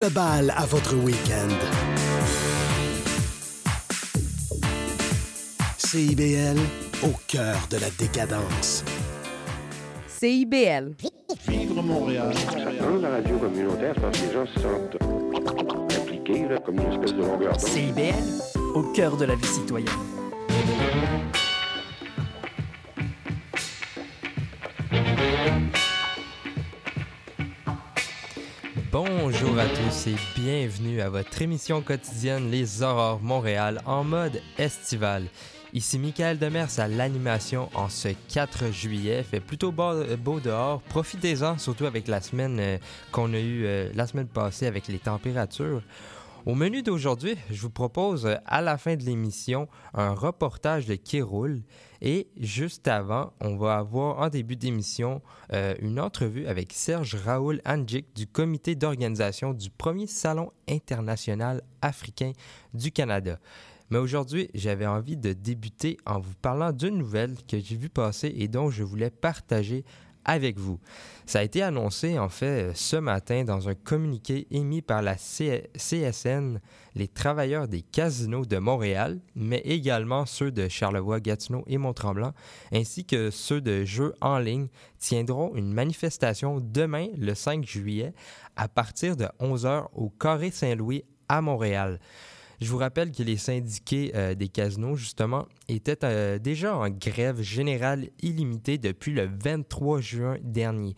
Le bal à votre week-end. CIBL, au cœur de la décadence. CIBL. Vivre Montréal. Dans la radio communautaire, c'est parce que les gens se sentent impliqués, là, comme une espèce de longueur d'onde. CIBL, au cœur de la vie citoyenne. Bonjour à tous et bienvenue à votre émission quotidienne Les Aurores Montréal en mode estival. Ici Michael Demers à l'animation en ce 4 juillet. Fait plutôt beau, dehors. Profitez-en, surtout avec la semaine euh, qu'on a eue euh, la semaine passée avec les températures. Au menu d'aujourd'hui, je vous propose euh, à la fin de l'émission un reportage de qui roule et juste avant, on va avoir en début d'émission euh, une entrevue avec Serge Raoul Andjik du comité d'organisation du premier Salon international africain du Canada. Mais aujourd'hui, j'avais envie de débuter en vous parlant d'une nouvelle que j'ai vue passer et dont je voulais partager avec vous. Ça a été annoncé en fait ce matin dans un communiqué émis par la CSN, les travailleurs des casinos de Montréal, mais également ceux de Charlevoix, Gatineau et Mont-Tremblant, ainsi que ceux de jeux en ligne, tiendront une manifestation demain, le 5 juillet, à partir de 11h au Carré Saint-Louis à Montréal. Je vous rappelle que les syndiqués euh, des casinos, justement, étaient euh, déjà en grève générale illimitée depuis le 23 juin dernier.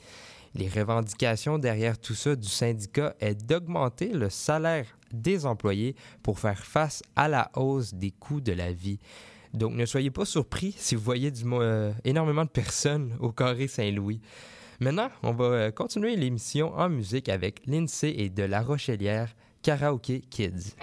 Les revendications derrière tout ça du syndicat est d'augmenter le salaire des employés pour faire face à la hausse des coûts de la vie. Donc ne soyez pas surpris si vous voyez euh, énormément de personnes au carré Saint-Louis. Maintenant, on va continuer l'émission en musique avec l'INSEE et de La Rochelière, Karaoke Kids.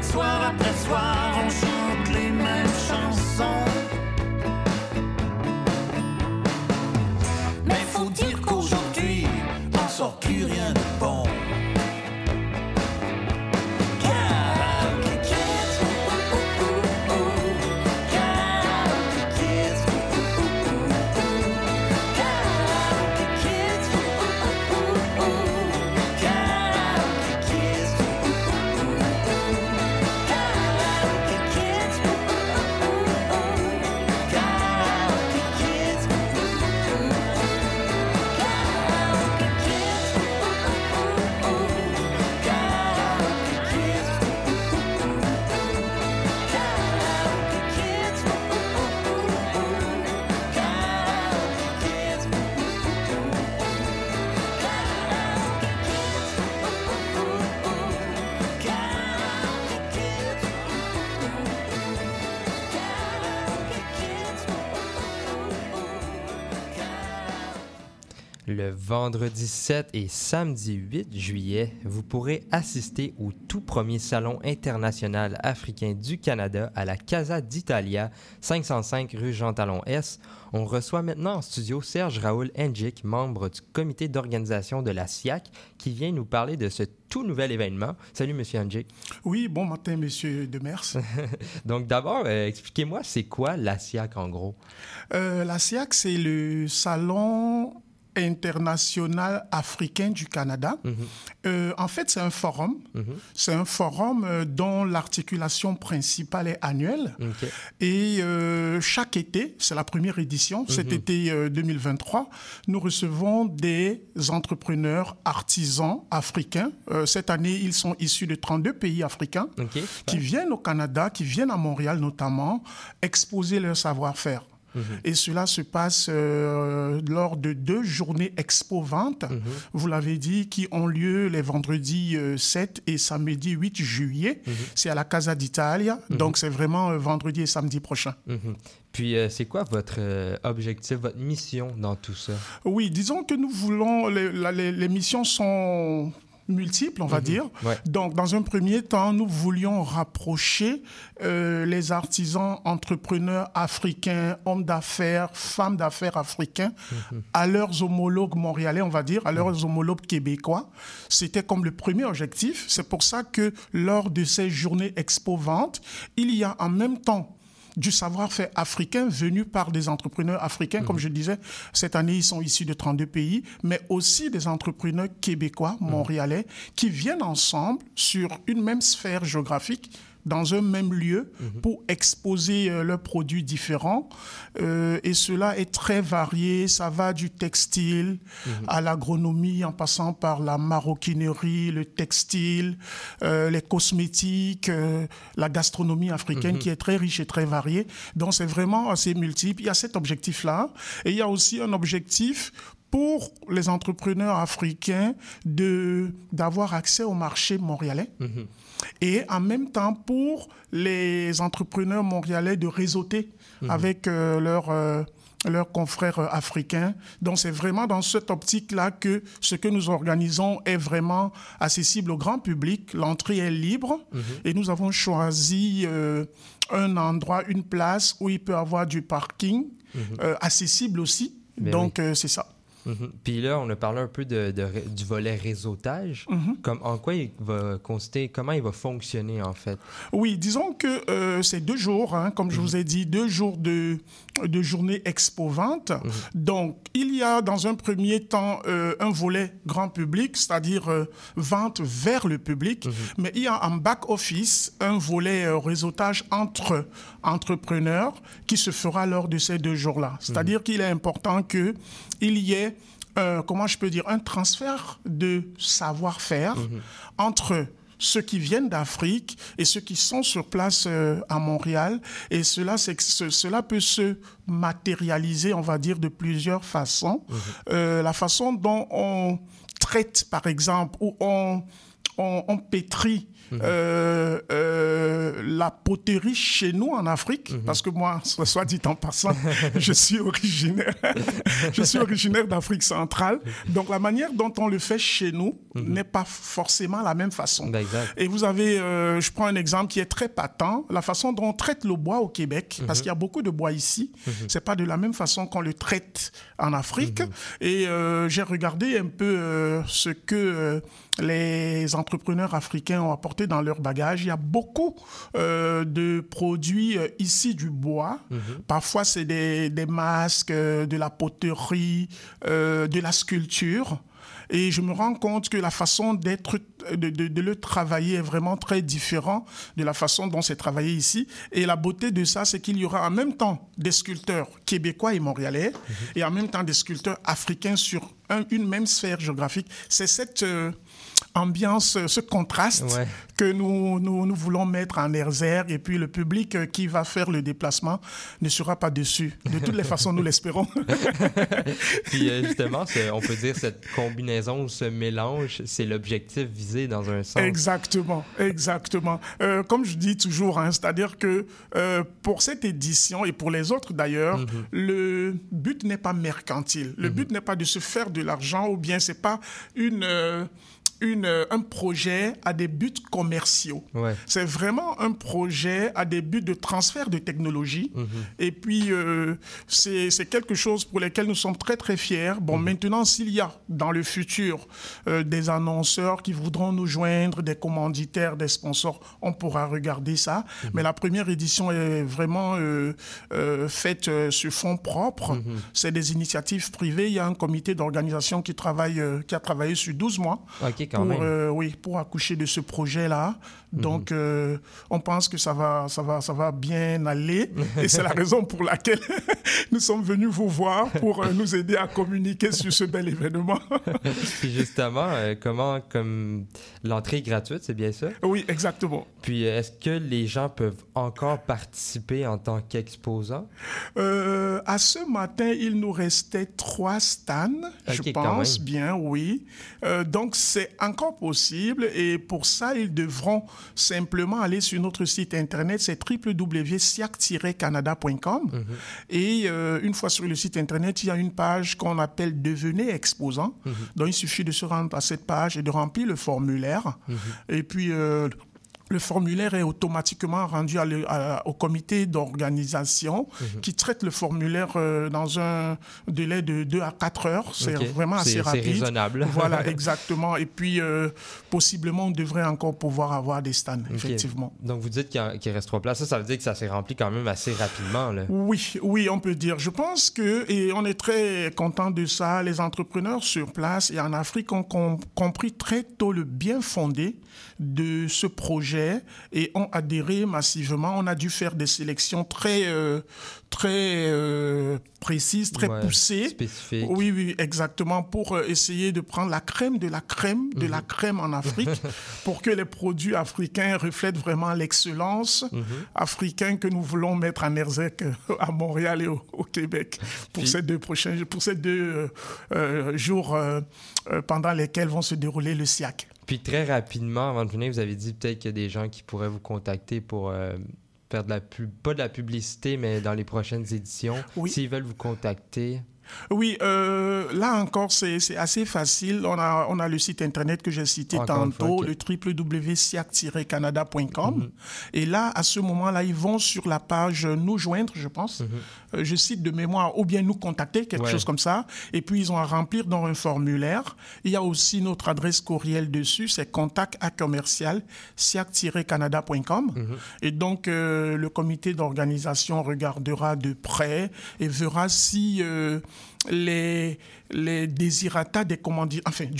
Soir après soir on chante les mêmes chansons. Mais faut dire qu'aujourd'hui on sort plus rien Le vendredi 7 et samedi 8 juillet, vous pourrez assister au tout premier Salon international africain du Canada à la Casa d'Italia, 505 rue Jean-Talon S. On reçoit maintenant en studio Serge Raoul Engic, membre du comité d'organisation de la SIAC, qui vient nous parler de ce tout nouvel événement. Salut, Monsieur Engic. Oui, bon matin, Monsieur Demers. Donc d'abord, euh, expliquez-moi, c'est quoi la SIAC en gros? Euh, la SIAC, c'est le salon international africain du Canada. Mhm. Euh, en fait, c'est un forum. Mhm. C'est un forum euh, dont l'articulation principale est annuelle. Et euh, chaque été, c'est la première édition, cet été euh, 2023, nous recevons des entrepreneurs artisans africains. Cette année, ils sont issus de 32 pays africains qui viennent au Canada, qui viennent à Montréal notamment, exposer leur savoir-faire. Et cela se passe euh, lors de deux journées expo-vente, vous l'avez dit, qui ont lieu les vendredis euh, 7 et samedi 8 juillet. C'est à la Casa d'Italia, donc c'est vraiment euh, vendredi et samedi prochain. Mhm. Puis, euh, c'est quoi votre euh, objectif, votre mission dans tout ça? Oui, disons que nous voulons, les, la- les- les missions sont multiples, on va dire. Ouais. Donc, dans un premier temps, nous voulions rapprocher euh, les artisans, entrepreneurs africains, hommes d'affaires, femmes d'affaires africains à leurs homologues montréalais, on va dire, à leurs homologues québécois. C'était comme le premier objectif. C'est pour ça que lors de ces journées expo-vente, il y a en même temps du savoir-faire africain venu par des entrepreneurs africains. Comme je disais, cette année, ils sont issus de 32 pays, mais aussi des entrepreneurs québécois, montréalais, qui viennent ensemble sur une même sphère géographique dans un même lieu pour exposer euh, leurs produits différents. Euh, et cela est très varié. Ça va du textile à l'agronomie, en passant par la maroquinerie, le textile, euh, les cosmétiques, la gastronomie africaine qui est très riche et très variée. Donc c'est vraiment assez multiple. Il y a cet objectif-là. Et il y a aussi un objectif pour les entrepreneurs africains de d'avoir accès au marché montréalais et en même temps pour les entrepreneurs montréalais de réseauter avec euh, leurs euh, confrères euh, africains. Donc c'est vraiment dans cette optique-là que ce que nous organisons est vraiment accessible au grand public. L'entrée est libre et nous avons choisi euh, un endroit, une place où il peut avoir du parking euh, accessible aussi. Ben Donc c'est ça. Mhm. Puis là, on a parlé un peu de, de ré- du volet réseautage. Comme, en quoi il va consister, comment il va fonctionner en fait? Oui, disons que euh, c'est deux jours, hein, comme je vous ai dit, deux jours de, de journée expo-vente. Donc, il y a dans un premier temps euh, un volet grand public, c'est-à-dire euh, vente vers le public, mais il y a en back-office un volet euh, réseautage entre entrepreneurs qui se fera lors de ces deux jours-là. C'est-à-dire qu'il est important qu'il y ait euh, comment je peux dire, un transfert de savoir-faire entre ceux qui viennent d'Afrique et ceux qui sont sur place euh, à Montréal. Et cela, ce- cela peut se matérialiser, on va dire, de plusieurs façons. Euh, la façon dont on traite, par exemple, ou on, on, on pétrit euh, euh, la poterie chez nous en Afrique, parce que moi, soit, dit en passant, je suis originaire, je suis originaire d'Afrique centrale. Donc la manière dont on le fait chez nous n'est pas forcément la même façon. Exact. Et vous avez, euh, je prends un exemple qui est très patent, la façon dont on traite le bois au Québec, parce qu'il y a beaucoup de bois ici. C'est pas de la même façon qu'on le traite en Afrique. Et j'ai regardé un peu ce que les entrepreneurs africains ont apporté dans leur bagage. Il y a beaucoup euh, de produits euh, ici du bois. Parfois, c'est des, des masques, euh, de la poterie, de la sculpture. Et je me rends compte que la façon d'être, de, de- de le travailler est vraiment très différent de la façon dont c'est travaillé ici. Et la beauté de ça, c'est qu'il y aura en même temps des sculpteurs québécois et montréalais, et en même temps des sculpteurs africains sur un- une même sphère géographique. C'est cette euh, ambiance, euh, ce contraste Ouais. que nous, nous, nous voulons mettre en exergue. Et puis le public euh, qui va faire le déplacement ne sera pas déçu. De toutes les façons, nous l'espérons. Puis euh, justement, on peut dire cette combinaison ou ce mélange, c'est l'objectif visé dans un sens. Exactement, exactement. Euh, comme je dis toujours, hein, c'est-à-dire que euh, pour cette édition et pour les autres d'ailleurs, le but n'est pas mercantile. Le but n'est pas de se faire de l'argent ou bien c'est pas une, euh, une, euh, un projet à des buts commerciaux. Ouais. C'est vraiment un projet à des buts de transfert de technologie. Et puis, euh, c'est quelque chose pour lequel nous sommes très, très fiers. Bon, maintenant, s'il y a dans le futur euh, des annonceurs qui voudront nous joindre, des commanditaires, des sponsors, on pourra regarder ça. Mais la première édition est vraiment euh, faite sur fonds propres. C'est des initiatives privées. Il y a un comité d'organisation qui, travaille, qui a travaillé sur 12 mois quand pour, même. euh, oui, pour accoucher de ce projet-là. Donc, euh, on pense que ça va, ça va, ça va bien aller. Et c'est la raison pour laquelle nous sommes venus vous voir pour euh, nous aider à communiquer sur ce bel événement. Puis justement, comment, comme l'entrée est gratuite, c'est bien ça? oui, exactement. Puis est-ce que les gens peuvent encore participer en tant qu'exposants? À ce matin, il nous restait trois stands, je pense bien, oui. Euh, donc, c'est encore possible. Et pour ça, ils devront simplement aller sur notre site internet, c'est www.siac-canada.com. Mhm. Et euh, une fois sur le site internet, il y a une page qu'on appelle Devenez exposant. Mhm. Donc, il suffit de se rendre à cette page et de remplir le formulaire. Mhm. Et puis, euh, le formulaire est automatiquement rendu à le- à- au comité d'organisation Mhm. qui traite le formulaire euh, dans un délai de 2 à 4 heures. C'est vraiment C'est- assez c'est rapide. raisonnable. Voilà, exactement. Et puis, euh, possiblement, on devrait encore pouvoir avoir des stands, effectivement. Donc vous dites qu'il reste trois places. Ça, ça veut dire que ça s'est rempli quand même assez rapidement. Là. Oui, oui, on peut dire. Je pense que, et on est très content de ça, les entrepreneurs sur place et en Afrique ont com- compris très tôt le bien fondé de ce projet et ont adhéré massivement. On a dû faire des sélections très, euh, très euh, précises, très Ouais, poussées. spécifiques. Oui, oui, exactement, pour euh, essayer de prendre la crème de la crème de Mhm. la crème en Afrique pour que les produits africains reflètent vraiment l'excellence Mhm. africaine que nous voulons mettre en euh, à Montréal et au, au Québec pour Puis- ces deux prochains, pour ces deux euh, jours pendant lesquels vont se dérouler le SIAC. Puis très rapidement, avant de venir, vous avez dit peut-être qu'il y a des gens qui pourraient vous contacter pour euh, faire de la pub, pas de la publicité, mais dans les prochaines éditions. Oui. S'ils veulent vous contacter. Oui, euh, là encore, c'est assez facile. On a, on a le site internet que j'ai cité tantôt, le www.siac-canada.com. Et là, à ce moment-là, ils vont sur la page Nous joindre, je pense. Euh, je cite de mémoire, ou bien nous contacter, quelque Ouais. chose comme ça. Et puis, ils ont à remplir dans un formulaire. Il y a aussi notre adresse courriel dessus, c'est contact à commercial siac-canada.com. Et donc, euh, le comité d'organisation regardera de près et verra si les, les désirata du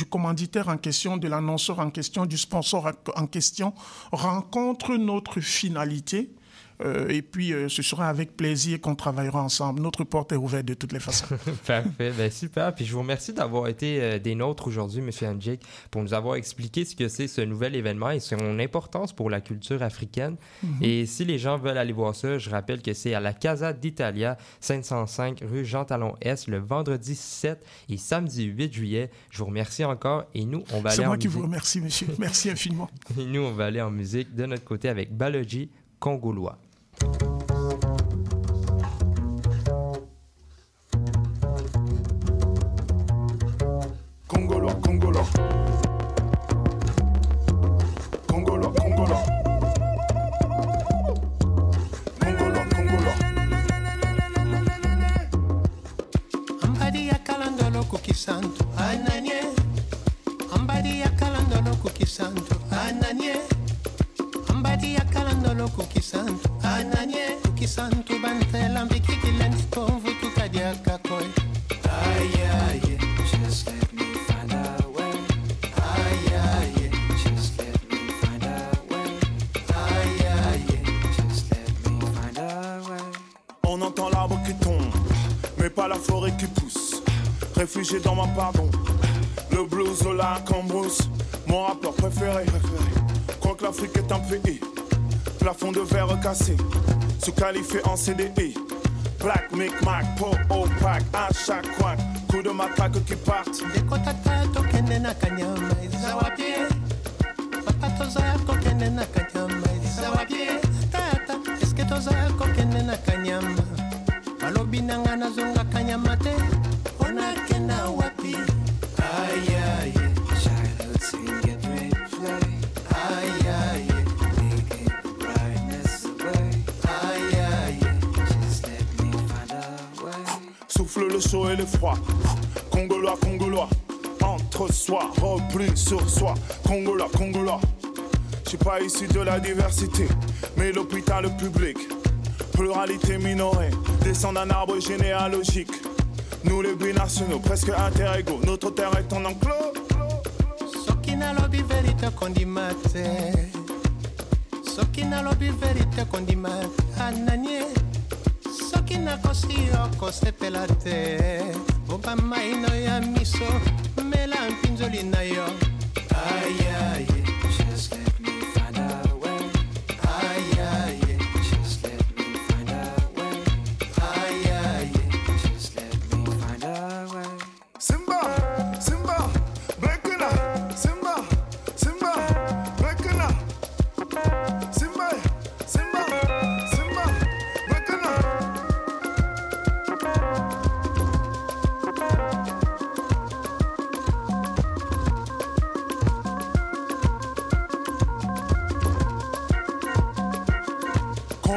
commanditaire en question, de l'annonceur en question, du sponsor en question rencontrent notre finalité. Euh, et puis, euh, ce sera avec plaisir qu'on travaillera ensemble. Notre porte est ouverte de toutes les façons. Parfait, ben super. Puis je vous remercie d'avoir été euh, des nôtres aujourd'hui, M. Anjik, pour nous avoir expliqué ce que c'est ce nouvel événement et son importance pour la culture africaine. Et si les gens veulent aller voir ça, je rappelle que c'est à la Casa d'Italia, 505 rue Jean Talon S, le vendredi 7 et samedi 8 juillet. Je vous remercie encore et nous, on va C'est aller en moi qui musique. vous remercie, monsieur. Merci infiniment. Et nous, on va aller en musique de notre côté avec Balogi Congolois. On entend l'arbre qui tombe, mais pas la forêt qui pousse. Réfugié dans ma pardon, le blues au lac en brousse. Mon rappeur préféré, crois que l'Afrique est un pays. Plafond de verre cassé, se qualifier en CDI. Black, Mic, Mac, Po, opaque, à chaque coin. Coup de matraque qui partent. Souffle le chaud et le froid. Congolois, Congolois. Entre soi, repli sur soi. Congolois, Congolois. Je suis pas issu de la diversité, mais l'hôpital public. Pluralité minorée, descend d'un arbre généalogique. Nous les binationaux, presque interégaux. Notre terre est en enclos. soki nalobi verite kondima te soki nalobi verite kondima ananie soki nakosi okosepela te boba maino ya miso mela mpinzoli na yo ayaye Just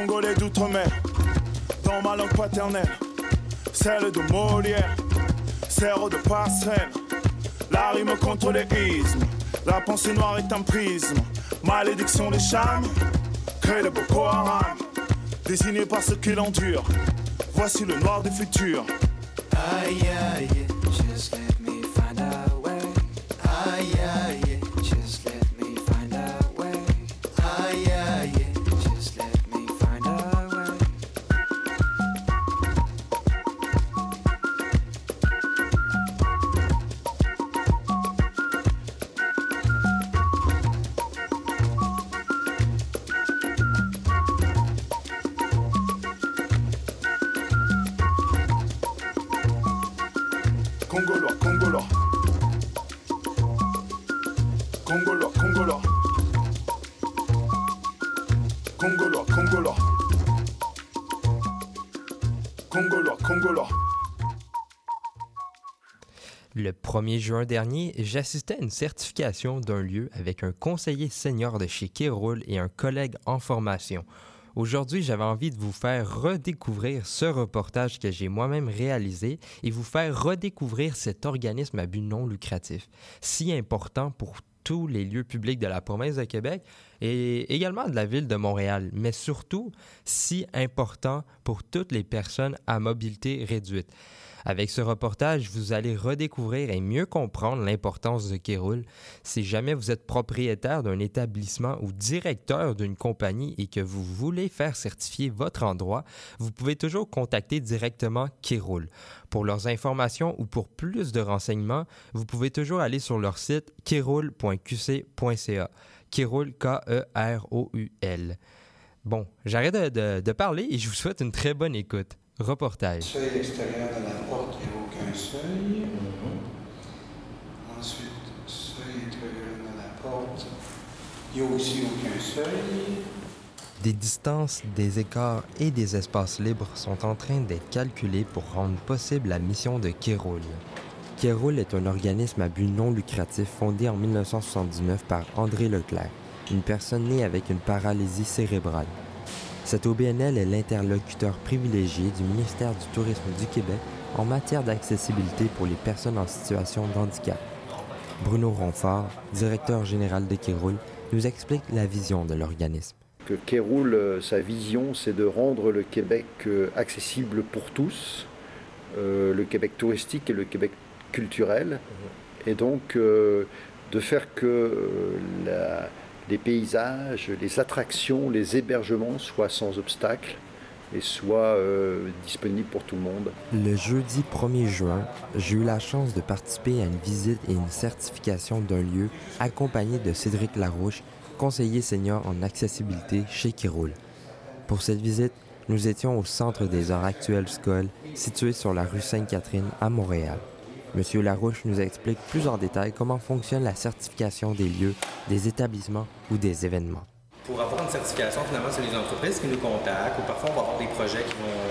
Congolais d'outre-mer, dans ma langue paternelle, celle de Molière, serre de passerelle, la rime contre les ismes, la pensée noire est un prisme, malédiction des charmes, crée de Boko Haram, désigné par ce qu'il endure, voici le noir du futur. ayaye Just Le 1er juin dernier, j'assistais à une certification d'un lieu avec un conseiller senior de chez Kéroul et un collègue en formation. Aujourd'hui, j'avais envie de vous faire redécouvrir ce reportage que j'ai moi-même réalisé et vous faire redécouvrir cet organisme à but non lucratif, si important pour tous les lieux publics de la province de Québec et également de la ville de Montréal, mais surtout si important pour toutes les personnes à mobilité réduite. Avec ce reportage, vous allez redécouvrir et mieux comprendre l'importance de Kéroul. Si jamais vous êtes propriétaire d'un établissement ou directeur d'une compagnie et que vous voulez faire certifier votre endroit, vous pouvez toujours contacter directement Kéroul. Pour leurs informations ou pour plus de renseignements, vous pouvez toujours aller sur leur site kéroul.qc.ca. Kéroul, K-E-R-O-U-L. Bon, j'arrête de, parler et je vous souhaite une très bonne écoute. Reportage. Aucun seuil. Ensuite, seuil intérieur la porte, il n'y a aussi aucun seuil. Des distances, des écarts et des espaces libres sont en train d'être calculés pour rendre possible la mission de Kéroul. Kéroul est un organisme à but non lucratif fondé en 1979 par André Leclerc, une personne née avec une paralysie cérébrale. Cet OBNL est l'interlocuteur privilégié du ministère du Tourisme du Québec en matière d'accessibilité pour les personnes en situation de handicap. Bruno Ronfort, directeur général de Kéroul, nous explique la vision de l'organisme. que Kéroul, euh, sa vision, c'est de rendre le Québec euh, accessible pour tous, euh, le Québec touristique et le Québec culturel, et donc de faire que les paysages, les attractions, les hébergements soient sans obstacle, et soit euh, disponible pour tout le monde. Le jeudi 1er juin, j'ai eu la chance de participer à une visite et une certification d'un lieu accompagné de Cédric Larouche, conseiller senior en accessibilité chez Kiroul. Pour cette visite, nous étions au Centre des arts actuels Skoll, situé sur la rue Sainte-Catherine à Montréal. Monsieur Larouche nous explique plus en détail comment fonctionne la certification des lieux, des établissements ou des événements. Pour avoir une certification, finalement, c'est les entreprises qui nous contactent ou parfois on va avoir des projets qui vont,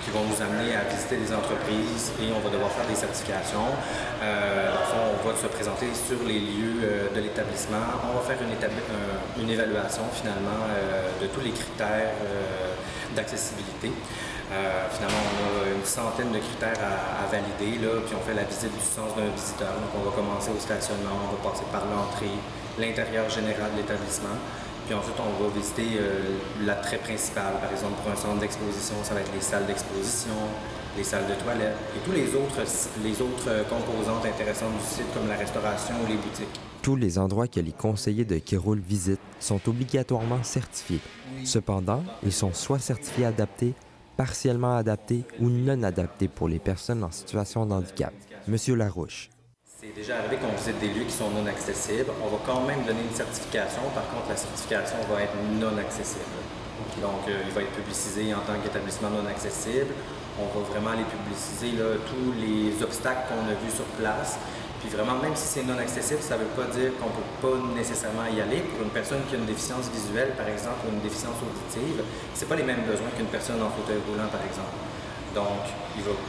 qui vont nous amener à visiter des entreprises et on va devoir faire des certifications. Euh, on va se présenter sur les lieux euh, de l'établissement. On va faire une, évaluation finalement euh, de tous les critères euh, d'accessibilité. Finalement, on a une centaine de critères à, à valider, là, puis on fait la visite du sens d'un visiteur. Donc, on va commencer au stationnement, on va passer par l'entrée, l'intérieur général de l'établissement. Puis ensuite, on va visiter euh, l'attrait principal. Par exemple, pour un centre d'exposition, ça va être les salles d'exposition, les salles de toilette et tous les autres, les autres composantes intéressantes du site, comme la restauration ou les boutiques. Tous les endroits que les conseillers de Kiroul visitent sont obligatoirement certifiés. Cependant, ils sont soit certifiés adaptés, partiellement adaptés ou non adaptés pour les personnes en situation de handicap. Monsieur Larouche. C'est déjà arrivé qu'on visite des lieux qui sont non accessibles. On va quand même donner une certification. Par contre, la certification va être non accessible. Donc, euh, il va être publicisé en tant qu'établissement non accessible. On va vraiment aller publiciser tous les obstacles qu'on a vus sur place. Puis vraiment, même si c'est non accessible, ça ne veut pas dire qu'on ne peut pas nécessairement y aller. Pour une personne qui a une déficience visuelle, par exemple, ou une déficience auditive, ce pas les mêmes besoins qu'une personne en fauteuil roulant, par exemple. Donc,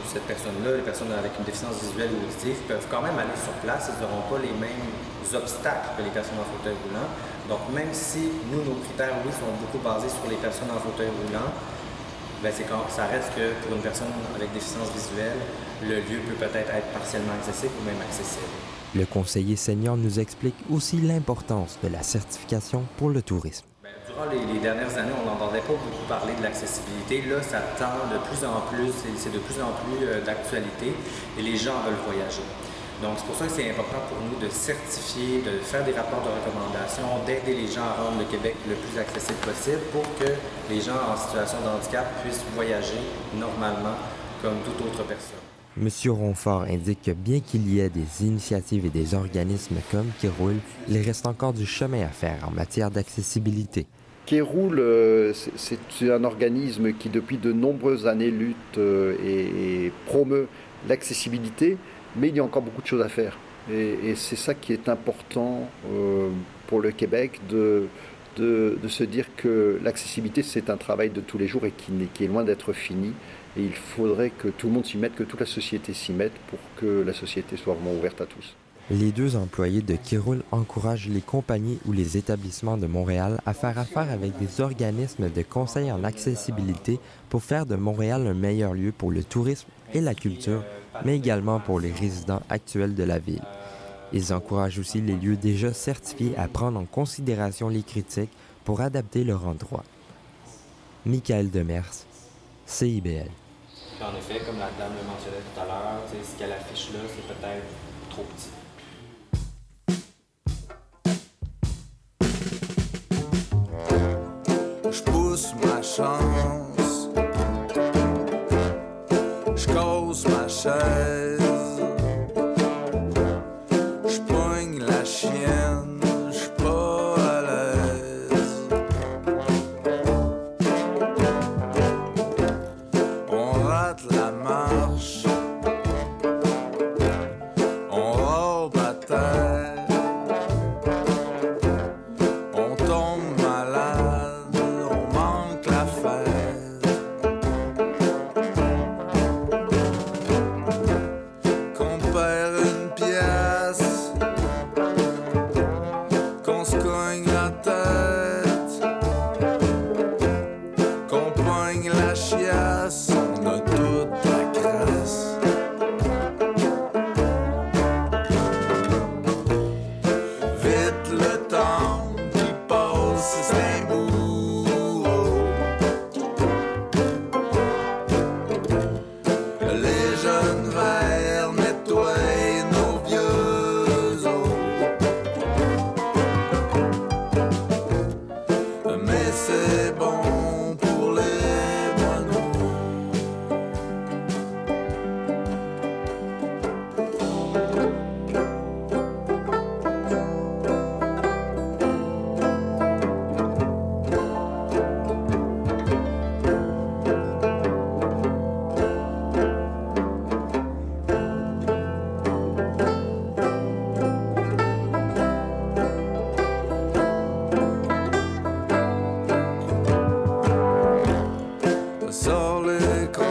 cette personne-là, les personnes avec une déficience visuelle ou auditive peuvent quand même aller sur place. Ils n'auront pas les mêmes obstacles que les personnes en fauteuil roulant. Donc, même si nous, nos critères, oui, sont beaucoup basés sur les personnes en fauteuil roulant, c'est quand, ça reste que pour une personne avec déficience visuelle, le lieu peut peut-être être partiellement accessible ou même accessible. Le conseiller senior nous explique aussi l'importance de la certification pour le tourisme. Durant les, dernières années, on n'entendait pas beaucoup parler de l'accessibilité. Là, ça tend de plus en plus, c'est de plus en plus euh, d'actualité et les gens veulent voyager. Donc, c'est pour ça que c'est important pour nous de certifier, de faire des rapports de recommandation, d'aider les gens à rendre le Québec le plus accessible possible pour que les gens en situation de handicap puissent voyager normalement comme toute autre personne. Monsieur Ronfort indique que bien qu'il y ait des initiatives et des organismes comme qui roulent, il reste encore du chemin à faire en matière d'accessibilité. Kéroul, euh, c'est un organisme qui depuis de nombreuses années lutte euh, et, promeut l'accessibilité, mais il y a encore beaucoup de choses à faire. Et, c'est ça qui est important euh, pour le Québec, de, se dire que l'accessibilité, c'est un travail de tous les jours et qui, qui est loin d'être fini. Et il faudrait que tout le monde s'y mette, que toute la société s'y mette pour que la société soit vraiment ouverte à tous. Les deux employés de Kiroul encouragent les compagnies ou les établissements de Montréal à faire affaire avec des organismes de conseil en accessibilité pour faire de Montréal un meilleur lieu pour le tourisme et la culture, mais également pour les résidents actuels de la ville. Ils encouragent aussi les lieux déjà certifiés à prendre en considération les critiques pour adapter leur endroit. Michael Demers, CIBL. En effet, comme la dame le mentionnait tout à l'heure, ce qu'elle affiche là, c'est peut-être trop petit. solid.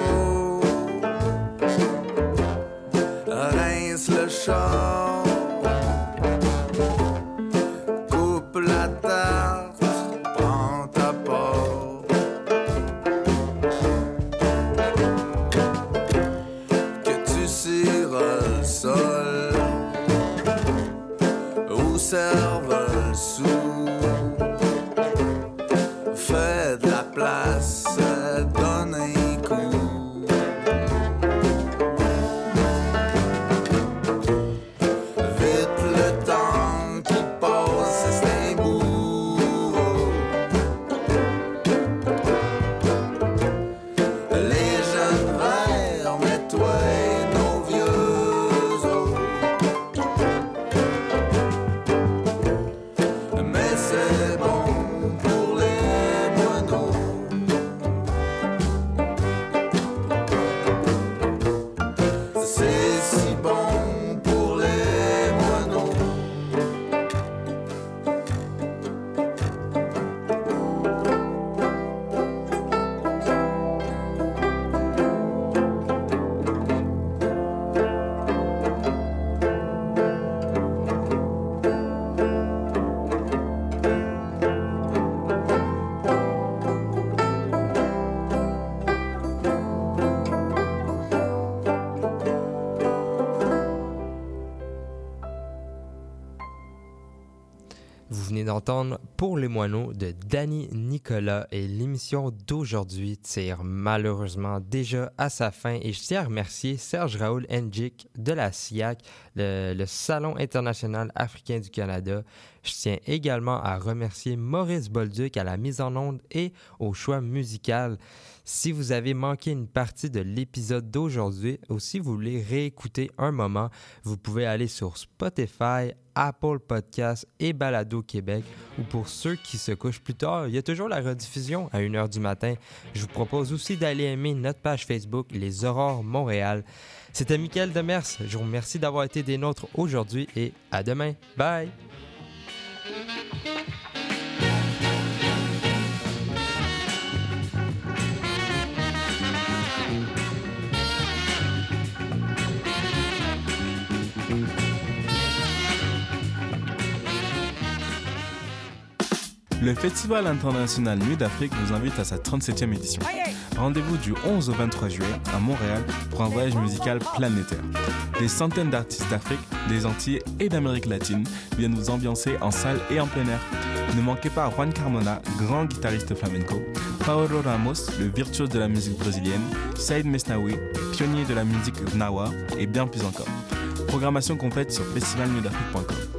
Pour les moineaux de Danny Nicolas et l'émission d'aujourd'hui tire malheureusement déjà à sa fin et je tiens à remercier Serge Raoul Ndjik de la SIAC, le Salon international africain du Canada. Je tiens également à remercier Maurice Bolduc à la mise en onde et au choix musical. Si vous avez manqué une partie de l'épisode d'aujourd'hui ou si vous voulez réécouter un moment, vous pouvez aller sur Spotify, Apple Podcasts et Balado Québec. Ou pour ceux qui se couchent plus tard, il y a toujours la rediffusion à 1h du matin. Je vous propose aussi d'aller aimer notre page Facebook Les Aurores Montréal. C'était Mickaël Demers. Je vous remercie d'avoir été des nôtres aujourd'hui et à demain. Bye! Mm-hmm. Le Festival international Nuit d'Afrique vous invite à sa 37e édition. Rendez-vous du 11 au 23 juillet à Montréal pour un voyage musical planétaire. Des centaines d'artistes d'Afrique, des Antilles et d'Amérique latine viennent vous ambiancer en salle et en plein air. Ne manquez pas Juan Carmona, grand guitariste flamenco, Paolo Ramos, le virtuose de la musique brésilienne, Saïd Mesnaoui, pionnier de la musique gnawa et bien plus encore. Programmation complète sur festivalnuitdafrique.com.